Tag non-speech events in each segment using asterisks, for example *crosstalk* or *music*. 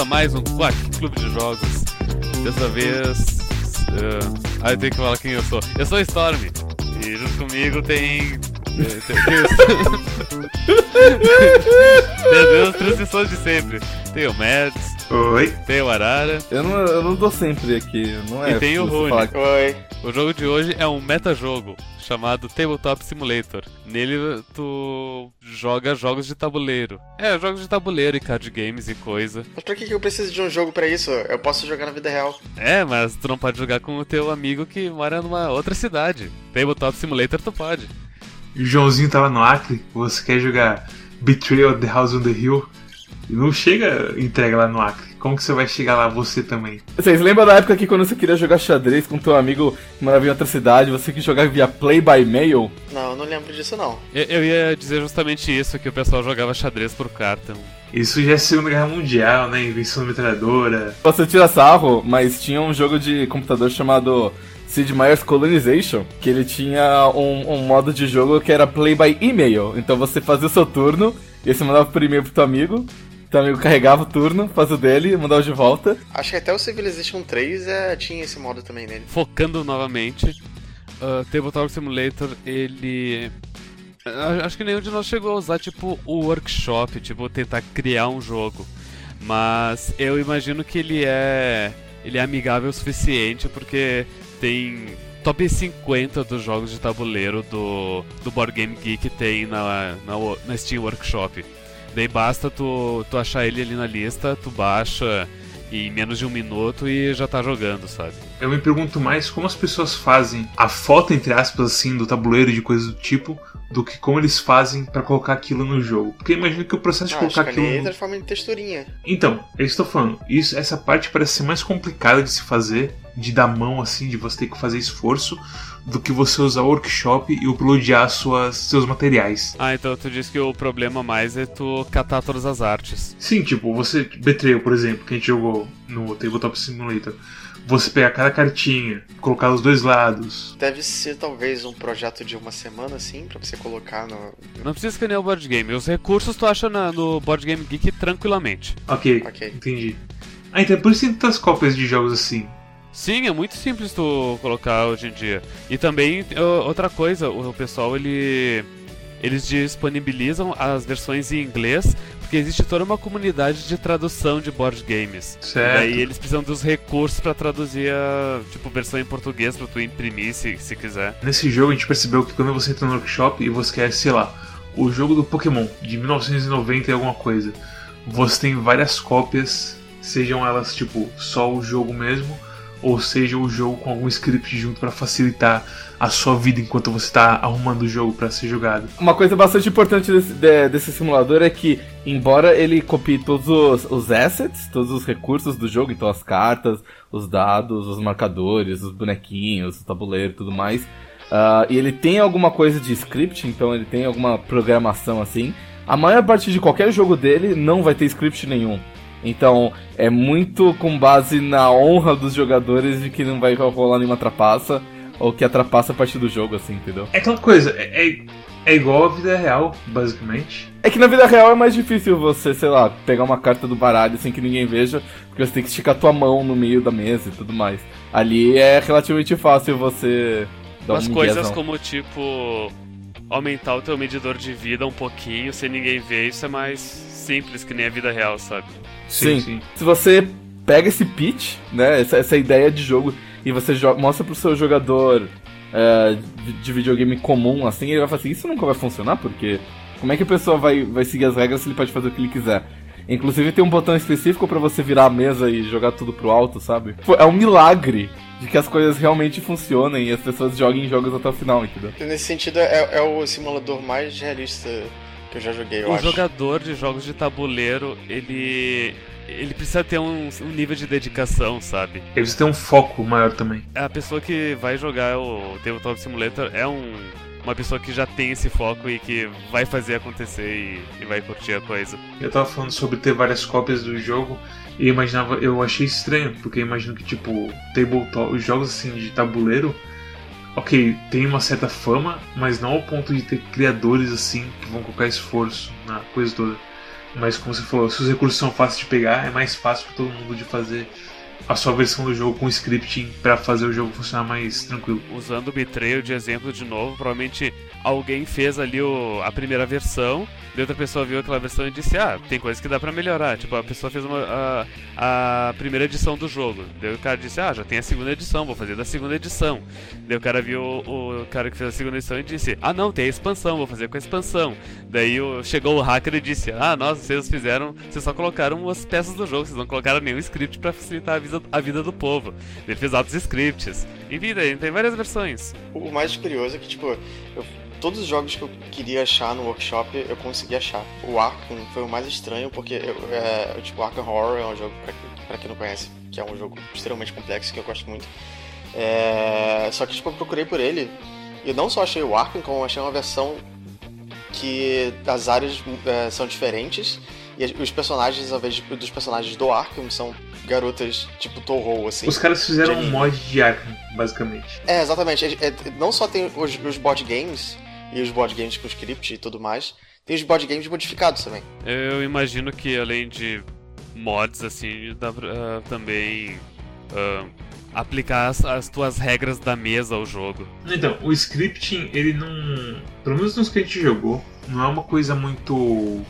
A mais um Quack Clube de Jogos. Dessa vez. Uh, ah, eu tenho que falar quem eu sou. Eu sou Storm. E junto comigo tem. eh, Tem, tem, tem as *laughs* transições de sempre. Tem o Mads, Oi. tem o Arara. Eu não, eu não dou sempre aqui, não é? E tem o Rune. falar Oi. O jogo de hoje é um metajogo chamado Tabletop Simulator. Nele tu joga jogos de tabuleiro. É, jogos de tabuleiro e card games e coisa. Mas pra que eu preciso de um jogo pra isso? Eu posso jogar na vida real. É, mas tu não pode jogar com o teu amigo que mora numa outra cidade. Tabletop Simulator tu pode. O Joãozinho tava no Acre, você quer jogar Betrayal of the House on the Hill e não chega entrega lá no Acre. Como que você vai chegar lá você também? Vocês lembram da época que quando você queria jogar xadrez com teu amigo que morava em outra cidade, você que jogava via Play by Mail? Não, eu não lembro disso não. Eu, eu ia dizer justamente isso, que o pessoal jogava xadrez por carta. Isso já é Segunda Guerra Mundial, né? Invenção metralhadora. Você tira sarro, mas tinha um jogo de computador chamado Sid Meier's Colonization, que ele tinha um, um modo de jogo que era Play by Email. Então você fazia o seu turno, e aí você mandava por e-mail pro teu amigo, *laughs* teu amigo carregava o turno, fazia o dele, mandava de volta. Acho que até o Civilization 3 é, tinha esse modo também nele. Focando novamente, uh, Tabletop Simulator, ele. a- Acho que nenhum de nós chegou a usar, tipo, o workshop, tipo, tentar criar um jogo. Mas eu imagino que ele é. Ele é amigável o suficiente porque tem top 50 dos jogos de tabuleiro do, do Board Game Geek tem na, na, na Steam Workshop. Daí basta tu, tu achar ele ali na lista, tu baixa em menos de um minuto e já tá jogando, sabe? Eu me pergunto mais como as pessoas fazem a foto, entre aspas, assim, do tabuleiro e de coisas do tipo, do que como eles fazem pra colocar aquilo no jogo. Porque eu imagino que o processo de Não, acho colocar aquilo. no- transforma em texturinha. Então, é eu tô falando. Isso, essa parte parece ser mais complicada de se fazer, de dar mão assim, de você ter que fazer esforço, do que você usar o workshop e uploadar suas, seus materiais. Ah, então tu disse que o problema mais é tu catar todas as artes. Sim, tipo, você. Betrayal, por exemplo, que a gente jogou no Tabletop Simulator. Você pegar cada cartinha, colocar os dois lados. Deve ser talvez um projeto de uma semana assim, pra você colocar no. Não precisa nem o board game. Os recursos tu acha na- no Board Game Geek tranquilamente. Ok, Ok. entendi. Ah, então é por isso que tem tantas cópias de jogos assim. Sim, é muito simples tu colocar hoje em dia. E também, outra coisa, o pessoal, ele... Eles disponibilizam as versões em inglês, porque existe toda uma comunidade de tradução de board games. Certo. E daí eles precisam dos recursos pra traduzir a, tipo, versão em português pra tu imprimir se, se quiser. Nesse jogo a gente percebeu que quando você entra no workshop e você quer, sei lá, o jogo do Pokémon de 1990 e alguma coisa, você tem várias cópias, sejam elas tipo só o jogo mesmo, ou seja o jogo com algum script junto para facilitar a sua vida enquanto você está arrumando o jogo para ser jogado. Uma coisa bastante importante desse, de- desse simulador é que, embora ele copie todos os, os assets, todos os recursos do jogo, então as cartas, os dados, os marcadores, os bonequinhos, o tabuleiro tudo mais, ah, e ele tem alguma coisa de script, então ele tem alguma programação assim, a maior parte de qualquer jogo dele não vai ter script nenhum. Então, é muito com base na honra dos jogadores de que não vai rolar nenhuma trapaça, ou que a trapaça a partir do jogo, assim, entendeu? É aquela coisa, é, é, é igual a vida real, basicamente. É que na vida real é mais difícil você, sei lá, pegar uma carta do baralho sem que ninguém veja, porque você tem que esticar tua mão no meio da mesa e tudo mais. Ali é relativamente fácil você dar Umas um coisas como, tipo, aumentar o teu medidor de vida um pouquinho sem ninguém ver, isso é mais simples que nem a vida real, sabe? Sim. Se você pega esse pitch, né, essa, essa ideia de jogo, e você mostra pro seu jogador é, de- de videogame comum, assim, ele vai falar assim, isso nunca vai funcionar, porque como é que a pessoa vai, vai seguir as regras se ele pode fazer o que ele quiser? Inclusive tem um botão específico pra você virar a mesa e jogar tudo pro alto, sabe? É um milagre de que as coisas realmente funcionem e as pessoas joguem jogos até o final, entendeu? Nesse sentido, é, é o simulador mais realista que eu já joguei, eu o acho. jogador de jogos de tabuleiro, ele. Ele precisa ter um, um nível de dedicação, sabe? E você tem um foco maior também. A pessoa que vai jogar o Tabletop Simulator é um, uma pessoa que já tem esse foco e que vai fazer acontecer e, e vai curtir a coisa. Eu tava falando sobre ter várias cópias do jogo e eu imaginava, eu achei estranho, porque eu imagino que tipo, tabletop, os jogos assim de tabuleiro, ok, tem uma certa fama, mas não ao ponto de ter criadores assim que vão colocar esforço na coisa toda. Mas como você falou, se os recursos são fáceis de pegar, é mais fácil para todo mundo de fazer a sua versão do jogo com scripting para fazer o jogo funcionar mais tranquilo. Usando o Betrayal de exemplo de novo, provavelmente alguém fez ali o, a primeira versão, e outra pessoa viu aquela versão e disse: Ah, tem coisa que dá pra melhorar. Tipo, a pessoa fez uma, a, a primeira edição do jogo. Daí o cara disse: Ah, já tem a segunda edição, vou fazer da segunda edição. Daí o cara viu o, o cara que fez a segunda edição e disse: Ah, não, tem a expansão, vou fazer com a expansão. Daí o, chegou o hacker e disse: Ah, nossa, vocês fizeram, vocês só colocaram as peças do jogo, vocês não colocaram nenhum script pra facilitar a vida, a vida do povo. Ele fez altos scripts. Enfim, daí tem várias versões. O mais curioso é que, tipo, eu todos os jogos que eu queria achar no workshop eu consegui achar. O Arkham foi o mais estranho porque eu, é, tipo Arkham Horror é um jogo pra, pra, quem não conhece, que é um jogo extremamente complexo que eu gosto muito. É, só que tipo eu procurei por ele e não só achei o Arkham, como achei uma versão que as áreas é, são diferentes e os personagens, ao invés de, dos personagens do Arkham, são garotas tipo Toho, assim. Os caras fizeram um mod de Arkham, basicamente. É, exatamente. É, é, não só tem os, os board games, e os board games com script e tudo mais. Tem os board games modificados também. Eu imagino que além de mods, assim, dá pra uh, também uh, aplicar as, as, tuas regras da mesa ao jogo. Então, o scripting, ele não. Pelo menos nos que a gente jogou, não é uma coisa muito.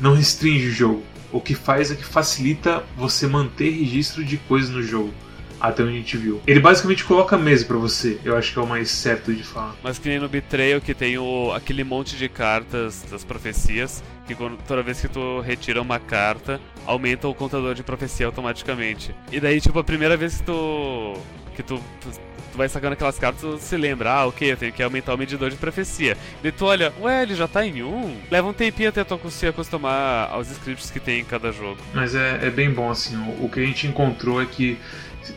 Não restringe o jogo. O que faz é que facilita você manter registro de coisas no jogo até onde a gente viu. Ele basicamente coloca a mesa para você, eu acho que é o mais certo de falar. Mas que nem no Betrayal que tem o, aquele monte de cartas das profecias, que quando, toda vez que tu retira uma carta, aumenta o contador de profecia automaticamente. E daí, tipo, a primeira vez que tu. Que tu, tu vai sacando aquelas cartas, tu se lembra, ah, ok, eu tenho que aumentar o medidor de profecia. Daí tu olha, ué, ele já tá em um? Leva um tempinho até tu se acostumar aos scripts que tem em cada jogo. Mas é, é bem bom, assim, o, o que a gente encontrou é que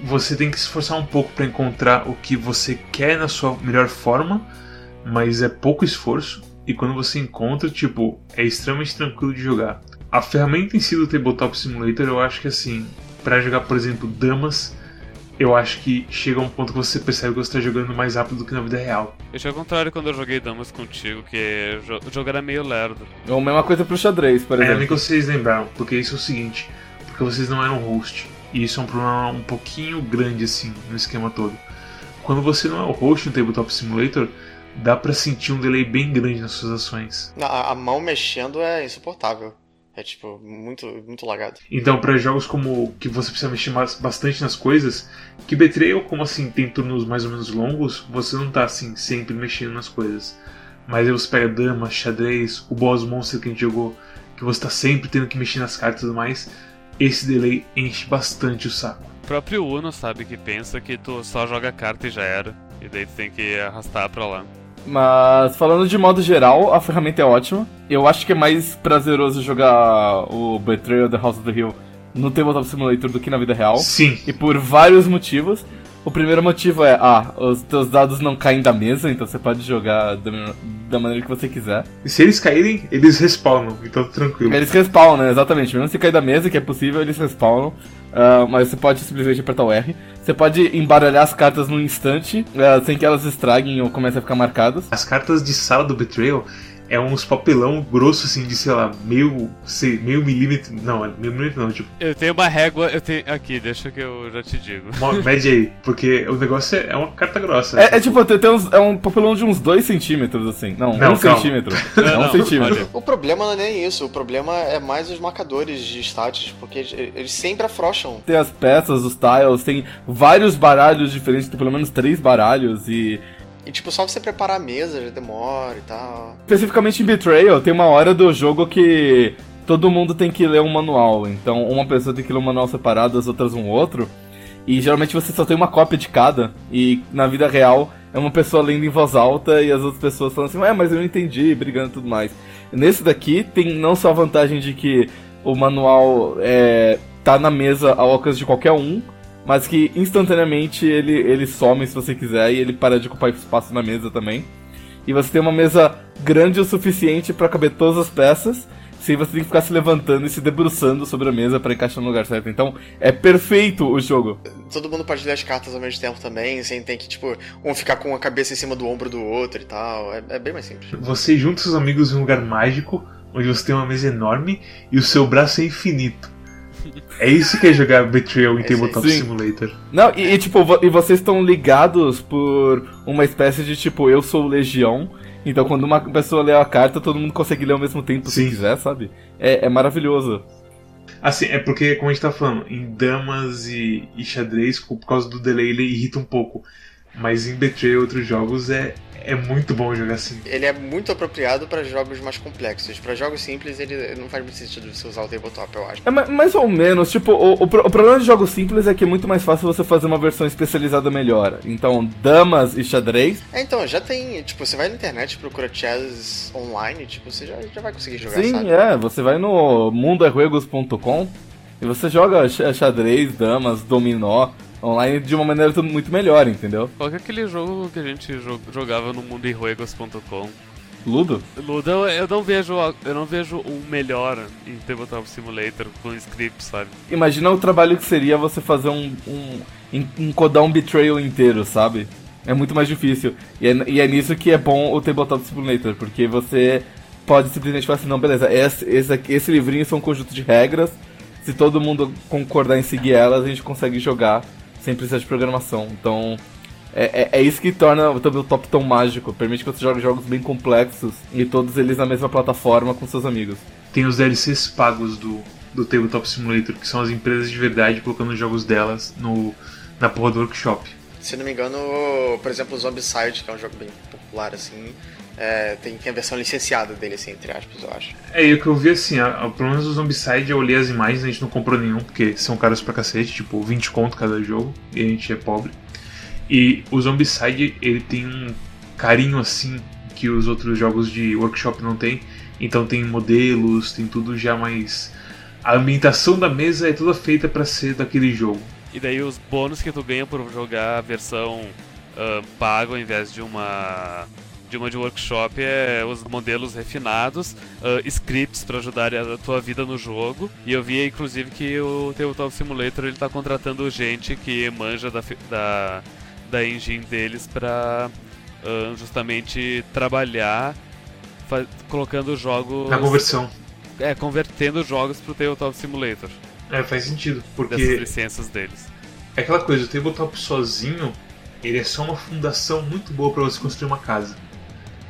você tem que se esforçar um pouco para encontrar o que você quer na sua melhor forma, mas é pouco esforço. E quando você encontra, tipo, é extremamente tranquilo de jogar. A ferramenta em si do Tabletop Simulator, eu acho que assim, para jogar, por exemplo, damas, eu acho que chega um ponto que você percebe que você está jogando mais rápido do que na vida real. Eu achei ao contrário quando eu joguei damas contigo, que o jogo era meio lerdo. Ou a mesma coisa pro xadrez, por exemplo. É, nem que vocês lembraram, porque isso é o seguinte, porque vocês não eram host. E isso é um problema um pouquinho grande assim no esquema todo. Quando você não é o host no Tabletop Simulator, dá para sentir um delay bem grande nas suas ações. A, a mão mexendo é insuportável. É tipo, muito, muito lagado. Então, para jogos como que você precisa mexer bastante nas coisas, que Betrayal, como assim, tem turnos mais ou menos longos, você não tá assim, sempre mexendo nas coisas. Mas aí você pega dama, xadrez, o boss monster que a gente jogou, que você tá sempre tendo que mexer nas cartas e tudo mais esse delay enche bastante o saco. O próprio Uno sabe que pensa que tu só joga carta e já era. E daí tu tem que arrastar pra lá. Mas falando de modo geral, a ferramenta é ótima. Eu acho que é mais prazeroso jogar o Betrayal The House of the Hill no Tabletop Simulator do que na vida real. Sim. E por vários motivos. O primeiro motivo é, ah, os teus dados não caem da mesa, então você pode jogar da, da maneira que você quiser. E se eles caírem, eles respawnam, então tranquilo. Eles respawnam, exatamente. Mesmo se cair da mesa, que é possível, eles respawnam. Uh, mas você pode simplesmente apertar o R. Você pode embaralhar as cartas num instante, uh, sem que elas estraguem ou comecem a ficar marcadas. As cartas de sala do Betrayal é uns papelão grosso, assim, de, sei lá, meio, sei, meio milímetro. Não, meio milímetro não, tipo. Eu tenho uma régua, eu tenho. Aqui, deixa que eu já te digo. Mede *laughs* aí, porque o negócio é, é uma carta grossa. É, é tipo, tem uns, é um papelão de uns 2 centímetros, assim. Não, 1 um centímetro. *laughs* É um centímetro. O problema não é nem isso, o problema é mais os marcadores de status, porque eles sempre afrouxam. Tem as peças, os tiles, tem vários baralhos diferentes, tem pelo menos três baralhos e e tipo, só você preparar a mesa já demora e tal. Especificamente em Betrayal, tem uma hora do jogo que todo mundo tem que ler um manual. Então, uma pessoa tem que ler um manual separado, as outras um outro. E geralmente você só tem uma cópia de cada. E na vida real é uma pessoa lendo em voz alta e as outras pessoas falando assim, ué, mas eu não entendi, brigando e tudo mais. Nesse daqui tem não só a vantagem de que o manual é, tá na mesa ao alcance de qualquer um, mas que instantaneamente ele, ele some se você quiser e ele para de ocupar espaço na mesa também. E você tem uma mesa grande o suficiente para caber todas as peças, sem você ter que ficar se levantando e se debruçando sobre a mesa para encaixar no lugar certo. Então, é perfeito o jogo. Todo mundo pode ler as cartas ao mesmo tempo também, sem ter que, tipo, um ficar com a cabeça em cima do ombro do outro e tal. É, é bem mais simples. Você junta seus amigos em um lugar mágico, onde você tem uma mesa enorme e o seu braço é infinito. É isso que é jogar Betrayal em É Tabletop sim. Simulator. Não, e, e, tipo, vo- e vocês estão ligados por uma espécie de tipo, eu sou o Legião. Então quando uma pessoa lê a carta, todo mundo consegue ler ao mesmo tempo Sim. se quiser, sabe? É, é maravilhoso. Assim, é porque, como a gente tá falando, em damas e, e xadrez, por causa do delay, ele irrita um pouco. Mas em Betrayal e outros jogos é, é muito bom jogar assim. Ele é muito apropriado para jogos mais complexos. Para jogos simples, ele não faz muito sentido você usar o tabletop, eu acho. É ma- mais ou menos, tipo, o, o o problema de jogos simples é que é muito mais fácil você fazer uma versão especializada melhor. Então, damas e xadrez, É, então, já tem. Tipo, você vai na internet e procura chess online, tipo, você já, já vai conseguir jogar, sim, sabe? é, você vai no mundoerruegos.com e você joga xa- xadrez, damas, dominó online de uma maneira muito melhor, entendeu? Qual que é aquele jogo que a gente jo- jogava no mundoirruegos.com? Ludo? Ludo, eu- eu não vejo eu não vejo o melhor em Tabletop Simulator com script, sabe? Imagina o trabalho que seria você fazer um. um en- encodar um betrayal inteiro, sabe? É muito mais difícil. E é, e é nisso que é bom o Tabletop Simulator, porque você pode simplesmente falar assim, não, beleza, esse, esse, esse livrinho são um conjunto de regras. Se todo mundo concordar em seguir elas, a gente consegue jogar sem precisar de programação. Então. É, é, é isso que torna o Tabletop tão mágico. Permite que você jogue jogos bem complexos e todos eles na mesma plataforma com seus amigos. Tem os DLCs pagos do, do Tabletop Simulator, que são as empresas de verdade colocando os jogos delas no, na porra do workshop. Se não me engano, por exemplo, o Zombicide, que é um jogo bem popular, assim, é, tem, tem a versão licenciada dele, assim, entre aspas, eu acho. É, e o que eu vi assim, a, a- pelo menos o Zombicide eu olhei as imagens, a gente não comprou nenhum, porque são caros pra cacete, tipo 20 conto cada jogo, e a gente é pobre. E o Zombicide, ele tem um carinho assim que os outros jogos de workshop não tem. Então tem modelos, tem tudo já mais. A ambientação da mesa é toda feita pra ser daquele jogo. E daí os bônus que tu ganha por jogar a versão ah, pago ao invés de uma de uma de workshop é os modelos refinados, ah, scripts para ajudar a tua vida no jogo. E eu vi inclusive que o Tabletop Simulator ele tá contratando gente que manja da da, da engine deles para justamente trabalhar colocando jogos Na conversão. é convertendo jogos pro Tabletop Simulator É, faz sentido, dessas porque licenças deles. é aquela coisa, o tabletop sozinho, ele é só uma fundação muito boa pra você construir uma casa.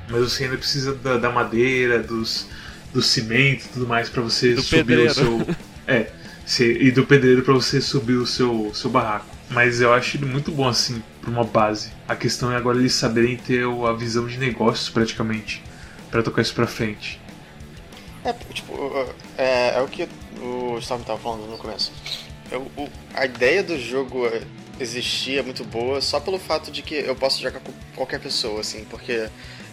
Mas você ainda precisa da, da madeira, dos, do cimento e tudo mais pra você Do subir pedreiro. o seu. É, se- e do pedreiro pra você subir o seu, seu barraco. Mas eu acho ele muito bom assim, pra uma base. A questão é agora eles saberem ter a visão de negócios praticamente, pra tocar isso pra frente. É, tipo, é, é o que o Storm tava falando no começo. Eu- o- a ideia do jogo é, existir é muito boa só pelo fato de que eu posso jogar com qualquer pessoa, assim, porque,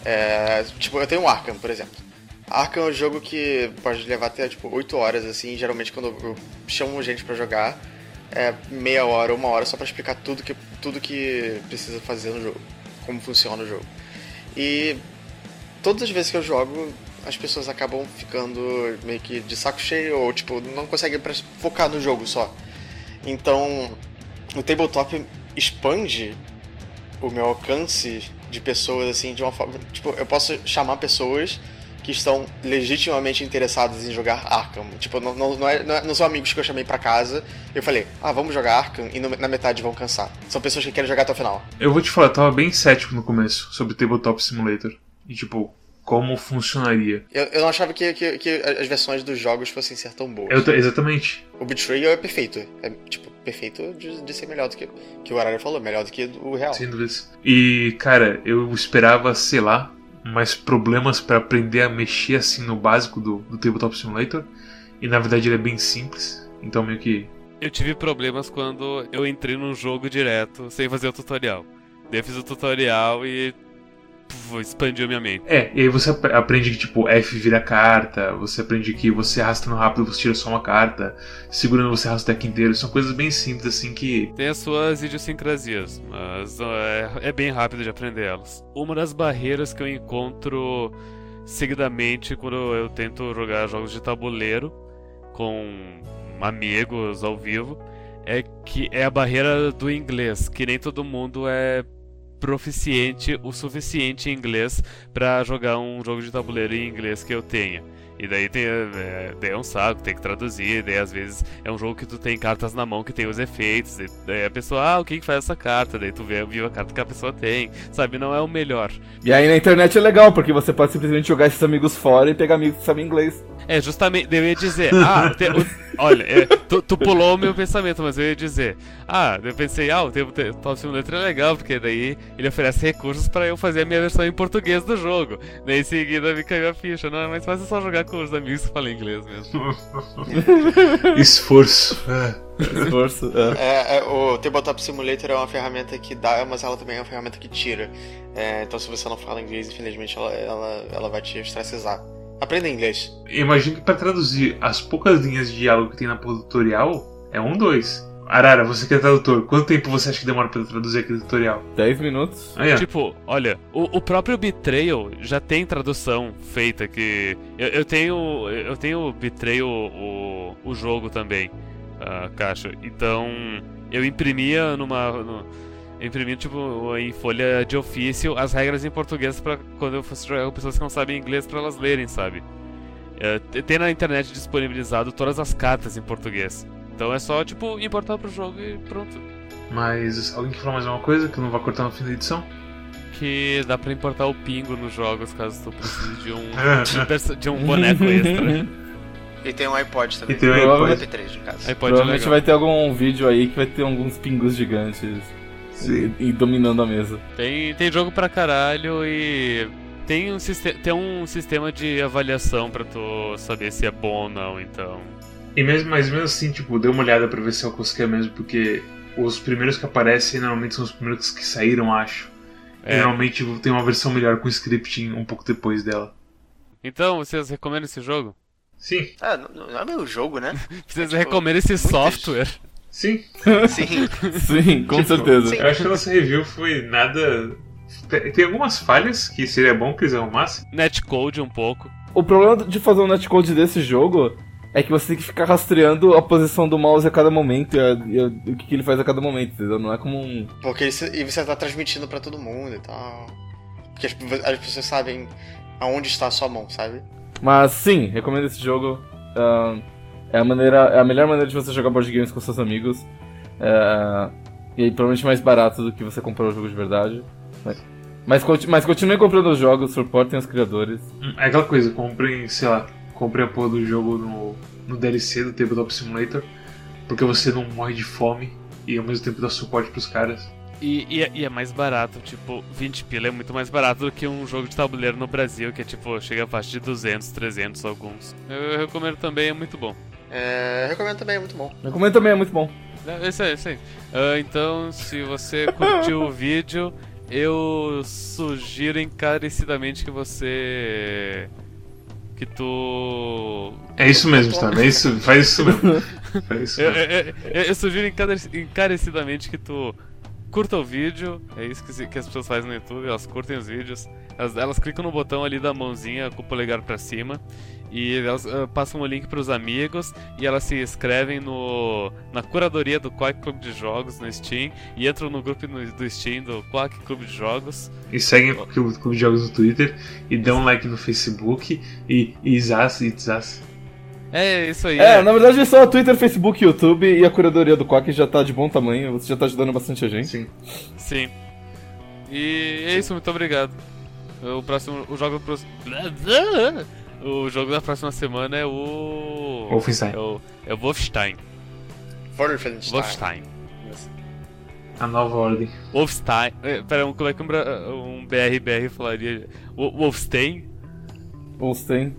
é, tipo, eu tenho um Arkham, por exemplo. Arkham é um jogo que pode levar até, tipo, 8 horas, assim, geralmente quando eu chamo gente pra jogar, é meia hora, uma hora, só pra explicar tudo que, tudo que precisa fazer no jogo, como funciona o jogo. E todas as vezes que eu jogo, as pessoas acabam ficando meio que de saco cheio ou tipo, não conseguem focar no jogo só. Então, o tabletop expande o meu alcance de pessoas assim de uma forma, tipo, eu posso chamar pessoas que estão legitimamente interessadas em jogar Arkham. Tipo, não, não, não, é- não é- não são amigos que eu chamei pra casa. Eu falei, ah, vamos jogar Arkham e no- na metade vão cansar. São pessoas que querem jogar até o final. Eu vou te falar, eu tava bem cético no começo sobre Tabletop Simulator. E tipo, como funcionaria. Eu, eu não achava que, que, que as versões dos jogos fossem ser tão boas. Eu exatamente. O Betrayal é perfeito. É, tipo, perfeito de, de ser melhor do que, que o Arara falou, melhor do que o real. Sem dúvidas. E, cara, eu esperava, sei lá, mais problemas pra aprender a mexer assim no básico do, do Tabletop Simulator. E na verdade ele é bem simples. Então meio que. Eu tive problemas quando eu entrei num jogo direto sem fazer o tutorial. Daí eu fiz o tutorial e expandiu minha mente. É, e aí você ap- aprende que tipo F vira carta, você aprende que você arrastando rápido você tira só uma carta, segurando você arrasta o deck inteiro. São coisas bem simples assim que. Tem as suas idiosincrasias, mas é, é bem rápido de aprender elas. Uma das barreiras que eu encontro seguidamente quando eu tento jogar jogos de tabuleiro com amigos ao vivo é que é a barreira do inglês, que nem todo mundo é proficiente o suficiente em inglês para jogar um jogo de tabuleiro em inglês que eu tenha. E daí tem, é, daí é um saco, tem que traduzir, daí às vezes é um jogo que tu tem cartas na mão que tem os efeitos, daí a pessoa, ah, o que que faz essa carta? Daí tu vê, viu a carta que a pessoa tem, sabe? Não é o melhor. E aí na internet é legal, porque você pode simplesmente jogar esses amigos fora e pegar amigos que sabem inglês. É, justamente, eu ia dizer, ah, te, o, olha, é, tu, tu, pulou o meu pensamento, mas eu ia dizer, ah, eu pensei, ah, o tempo Top Simulator é legal, porque daí ele oferece recursos para eu fazer a minha versão em português do jogo. Daí em seguida me caiu a ficha, não é mais fácil só jogar com os amigos que falam inglês mesmo. *laughs* Esforço. Esforço. É. É, é, o Tabletop Simulator é uma ferramenta que dá, mas ela também é uma ferramenta que tira. É, então se você não fala inglês, infelizmente ela, ela, ela vai te estressizar. Aprenda inglês. Imagino que para traduzir as poucas linhas de diálogo que tem na tutorial é um, dois. Arara, você que é tradutor, quanto tempo você acha que demora pra traduzir aquele tutorial? 10 minutos. Ah, é. Tipo, olha, o, o, próprio Betrayal já tem tradução feita que. Eu, eu tenho. Eu tenho o Betrayal, o, o jogo também, a caixa. Então, eu imprimia numa. No, eu imprimia, tipo, em folha de ofício as regras em português para quando eu fosse jogar com pessoas que não sabem inglês para elas lerem, sabe? É, tem na internet disponibilizado todas as cartas em português. Então é só, tipo, importar pro jogo e pronto. Mas alguém quer falar mais uma coisa que eu não vou cortar no fim da edição? Que dá pra importar o pingo nos jogos caso tu precise de um, *laughs* de um boneco extra. E tem um iPod também. E tem um iPod. MP3 no caso. iPod é Provavelmente vai ter algum vídeo aí que vai ter alguns pingos gigantes e, e, dominando a mesa. Tem, tem jogo pra caralho e tem um, tem um sistema de avaliação pra tu saber se é bom ou não, então. E mesmo, mas mesmo assim, tipo, dê uma olhada pra ver se é o que é mesmo, porque os primeiros que aparecem normalmente são os primeiros que saíram, acho. É. E normalmente tem uma versão melhor com scripting um pouco depois dela. Então, vocês recomendam esse jogo? Sim. Ah, não, não é meu jogo, né? *laughs* Vocês é, tipo, recomendam esse software? Sim. Sim. *laughs* Sim, com tipo, certeza. Sim. Eu acho que a nossa review foi nada. Tem algumas falhas que seria bom que eles arrumassem. Netcode um pouco. O problema de fazer um netcode desse jogo é que você tem que ficar rastreando a posição do mouse a cada momento e, a, e a, o que, que, ele faz a cada momento, entendeu? Não é como um. Porque e você tá transmitindo para todo mundo e tal. Porque as, as, pessoas sabem aonde está a sua mão, sabe? Mas sim, recomendo esse jogo. Uh, é, a maneira, é a melhor maneira de você jogar board games com seus amigos. Uh, e provavelmente mais barato do que você comprar o jogo de verdade. Mas, mas, continue comprando os jogos, suportem os criadores. É aquela coisa, comprem, sei lá, comprei a porra do jogo no, no DLC do Tabletop Simulator, porque você não morre de fome e ao mesmo tempo dá suporte pros caras. E, e, é, e, é mais barato, tipo, 20 pila é muito mais barato do que um jogo de tabuleiro no Brasil, que é tipo, chega a faixa de 200, 300 alguns. Eu, eu recomendo também, é muito bom. É, eu recomendo também, é muito bom. Recomendo também, é muito bom. É, isso aí, isso aí. Uh, então, se você curtiu o vídeo, eu sugiro encarecidamente que você que tu. É isso mesmo, Storm. É isso, faz isso mesmo. *laughs* faz isso mesmo. Eu, eu, eu, sugiro encarecidamente que tu curta o vídeo. É isso que, que, as pessoas fazem no YouTube, elas curtem os vídeos. Elas, elas clicam no botão ali da mãozinha com o polegar para cima e elas uh, passam o link para os amigos e elas se inscrevem no, na curadoria do Quack Clube de Jogos no Steam e entram no grupo no, do Steam do Quack Clube de Jogos. E seguem o Clube de Jogos no Twitter e dão um like no Facebook e, e zaz e zaz. É, isso aí. É, é, na verdade é só Twitter, Facebook, YouTube e a curadoria do Quack já tá de bom tamanho, você já tá ajudando bastante a gente. Sim. Sim. E é isso, muito obrigado. O próximo. O jogo. O jogo da próxima semana é o. Wolfenstein. É o, é o Wolfenstein. Wolfenstein. Wolfenstein. A nova ordem. Wolfenstein. É, pera, como é que um, um BRBR falaria? Wolfenstein? Wolfenstein.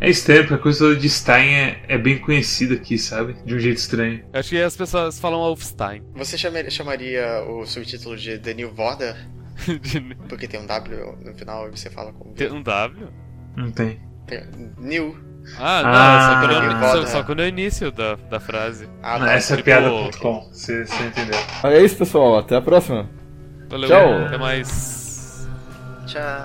É estranho, porque a coisa de Stein é, é, bem conhecida aqui, sabe? De um jeito estranho. Acho que as pessoas falam Wolfenstein. Você chamaria, chamaria o subtítulo de The New Border? *laughs* porque tem um W no final e você fala com. Tem um W? Não tem. New. Ah, não, ah, só, quando eu, só, só quando é o início da, da frase. Ah, tá. Essa é tipo... é piada.com, você, você entendeu. É isso, pessoal. Até a próxima. Valeu, Tchau. Até mais. Tchau.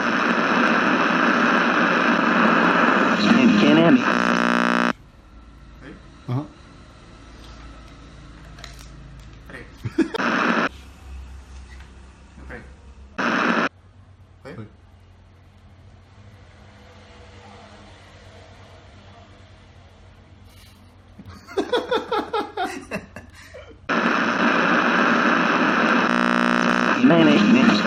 Management.